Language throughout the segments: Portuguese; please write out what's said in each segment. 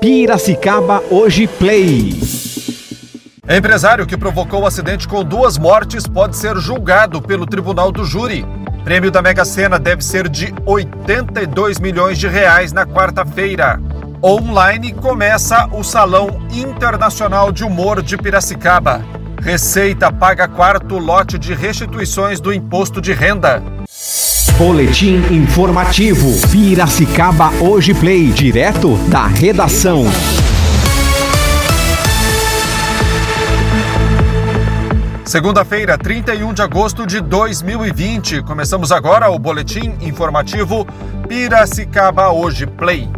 Piracicaba Hoje Play. Empresário que provocou o acidente com duas mortes pode ser julgado pelo Tribunal do Júri. Prêmio da Mega Sena deve ser de 82 milhões de reais na quarta-feira. Online começa o Salão Internacional de Humor de Piracicaba. Receita paga quarto lote de restituições do imposto de renda. Boletim informativo. Piracicaba Hoje Play, direto da redação. Segunda-feira, 31 de agosto de 2020. Começamos agora o boletim informativo Piracicaba Hoje Play.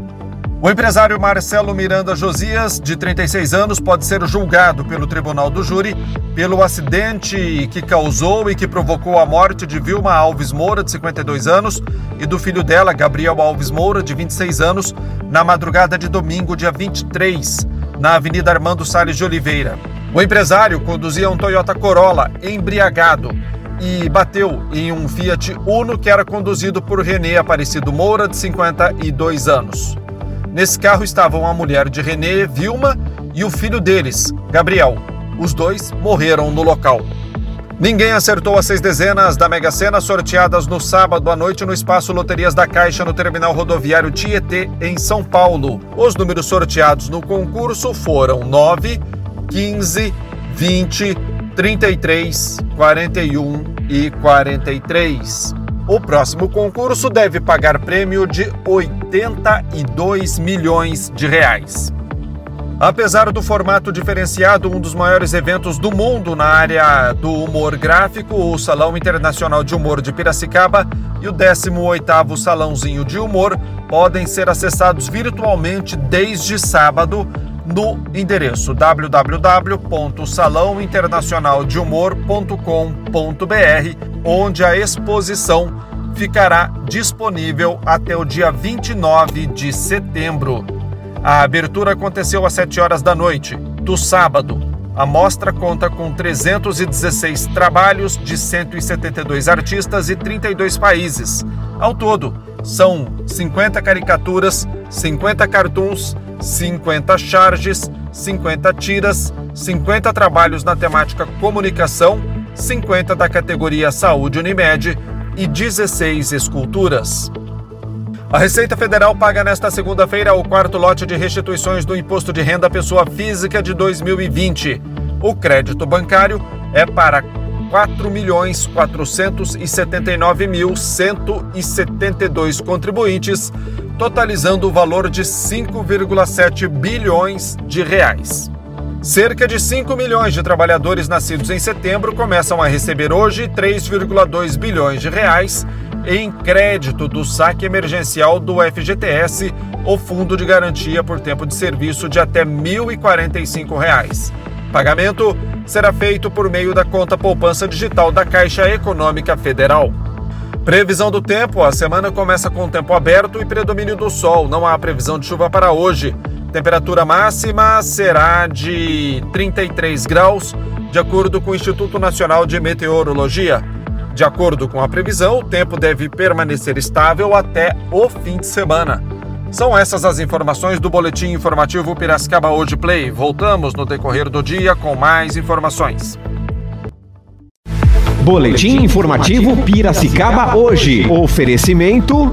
O empresário Marcelo Miranda Josias, de 36 anos, pode ser julgado pelo Tribunal do Júri pelo acidente que causou e que provocou a morte de Vilma Alves Moura, de 52 anos, e do filho dela, Gabriel Alves Moura, de 26 anos, na madrugada de domingo, dia 23, na Avenida Armando Salles de Oliveira. O empresário conduzia um Toyota Corolla embriagado e bateu em um Fiat Uno que era conduzido por Renê Aparecido Moura, de 52 anos. Nesse carro estavam a mulher de René, Vilma, e o filho deles, Gabriel. Os dois morreram no local. Ninguém acertou as seis dezenas da Mega Sena sorteadas no sábado à noite no espaço Loterias da Caixa no terminal rodoviário Tietê, em São Paulo. Os números sorteados no concurso foram 9, 15, 20, 33, 41 e 43. O próximo concurso deve pagar prêmio de 82 milhões de reais. Apesar do formato diferenciado, um dos maiores eventos do mundo na área do humor gráfico, o Salão Internacional de Humor de Piracicaba e o 18º Salãozinho de Humor podem ser acessados virtualmente desde sábado no endereço www.salãointernacionaldehumor.com.br, onde a exposição ficará disponível até o dia 29 de setembro. A abertura aconteceu às 7 horas da noite do sábado. A mostra conta com 316 trabalhos de 172 artistas e 32 países. Ao todo, são 50 caricaturas, 50 cartoons, 50 charges, 50 tiras, 50 trabalhos na temática comunicação, 50 da categoria Saúde Unimed e 16 esculturas. A Receita Federal paga nesta segunda-feira o quarto lote de restituições do Imposto de Renda à Pessoa Física de 2020. O crédito bancário é para 4.479.172 contribuintes, totalizando o valor de 5,7 bilhões de reais. Cerca de 5 milhões de trabalhadores nascidos em setembro começam a receber hoje 3,2 bilhões de reais em crédito do saque emergencial do FGTS, o Fundo de Garantia por Tempo de Serviço de até 1.045 reais. Pagamento será feito por meio da conta poupança digital da Caixa Econômica Federal. Previsão do tempo: a semana começa com tempo aberto e predomínio do sol. Não há previsão de chuva para hoje. Temperatura máxima será de 33 graus, de acordo com o Instituto Nacional de Meteorologia. De acordo com a previsão, o tempo deve permanecer estável até o fim de semana. São essas as informações do Boletim Informativo Piracicaba Hoje Play. Voltamos no decorrer do dia com mais informações. Boletim Informativo Piracicaba Hoje. Oferecimento.